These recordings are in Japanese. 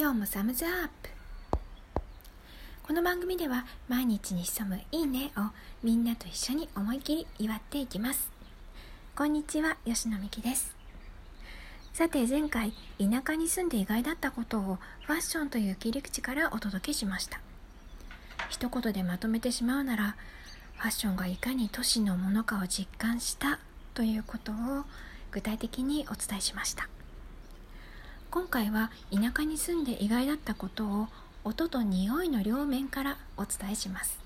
今日もサムズアップ。この番組では毎日に潜むいいねをみんなと一緒に思い切り祝っていきます。こんにちは吉野美希です。さて前回田舎に住んで意外だったことをファッションという切り口からお届けしました。一言でまとめてしまうならファッションがいかに都市のものかを実感したということを具体的にお伝えしました。今回は田舎に住んで意外だったことを音と匂いの両面からお伝えします。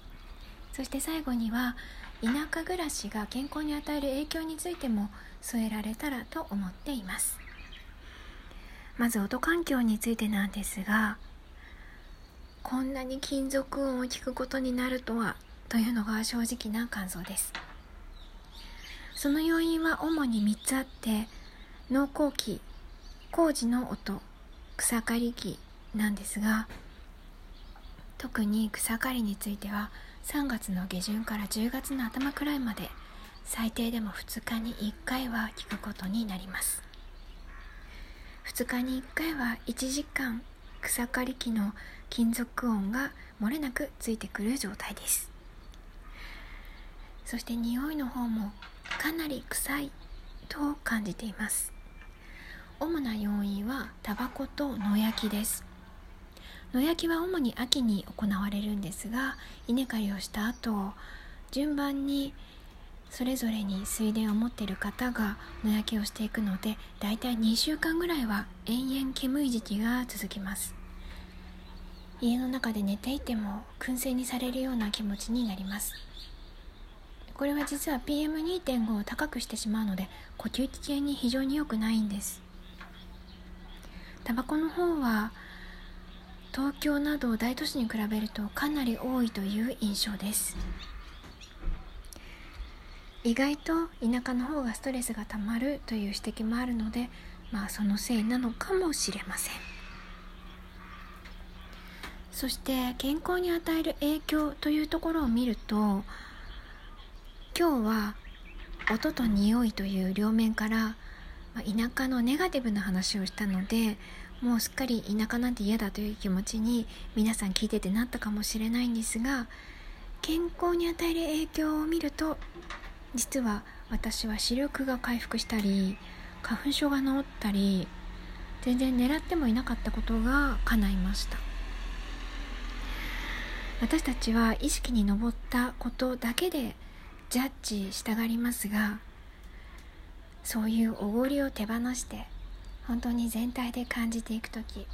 そして最後には田舎暮らしが健康に与える影響についても添えられたらと思っています。まず音環境についてなんですがこんなに金属音を聞くことになるとはというのが正直な感想です。その要因は主に3つあって農耕機工事の音草刈り機なんですが特に草刈りについては3月の下旬から10月の頭くらいまで最低でも2日に1回は聞くことになります。2日に1回は1時間草刈り機の金属音が漏れなくついてくる状態です。そして匂いの方もかなり臭いと感じています。主な要因はタバコと野焼きです。野焼きは主に秋に行われるんですが稲刈りをした後順番にそれぞれに水田を持っている方が野焼きをしていくのでだいたい2週間ぐらいは延々煙い時期が続きます。家の中で寝ていても燻製にされるような気持ちになります。これは実は PM2.5 を高くしてしまうので呼吸器系に非常に良くないんです。タバコの方は東京など大都市に比べるとかなり多いという印象です。意外と田舎の方がストレスがたまるという指摘もあるのでまあそのせいなのかもしれません。そして健康に与える影響というところを見ると今日は音と匂いという両面からまあ、田舎のネガティブな話をしたのでもうすっかり田舎なんて嫌だという気持ちに皆さん聞いててなったかもしれないんですが健康に与える影響を見ると実は私は視力が回復したり花粉症が治ったり全然狙ってもいなかったことが叶いました。私たちは意識に上ったことだけでジャッジしたがりますがそういうおごりを手放して本当に全体で感じていく時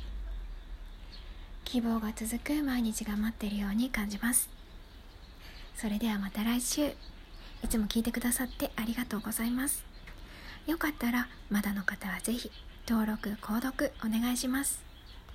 希望が続く毎日が待っているように感じます。それではまた来週。いつも聞いてくださってありがとうございます。よかったらまだの方は是非登録購読お願いします。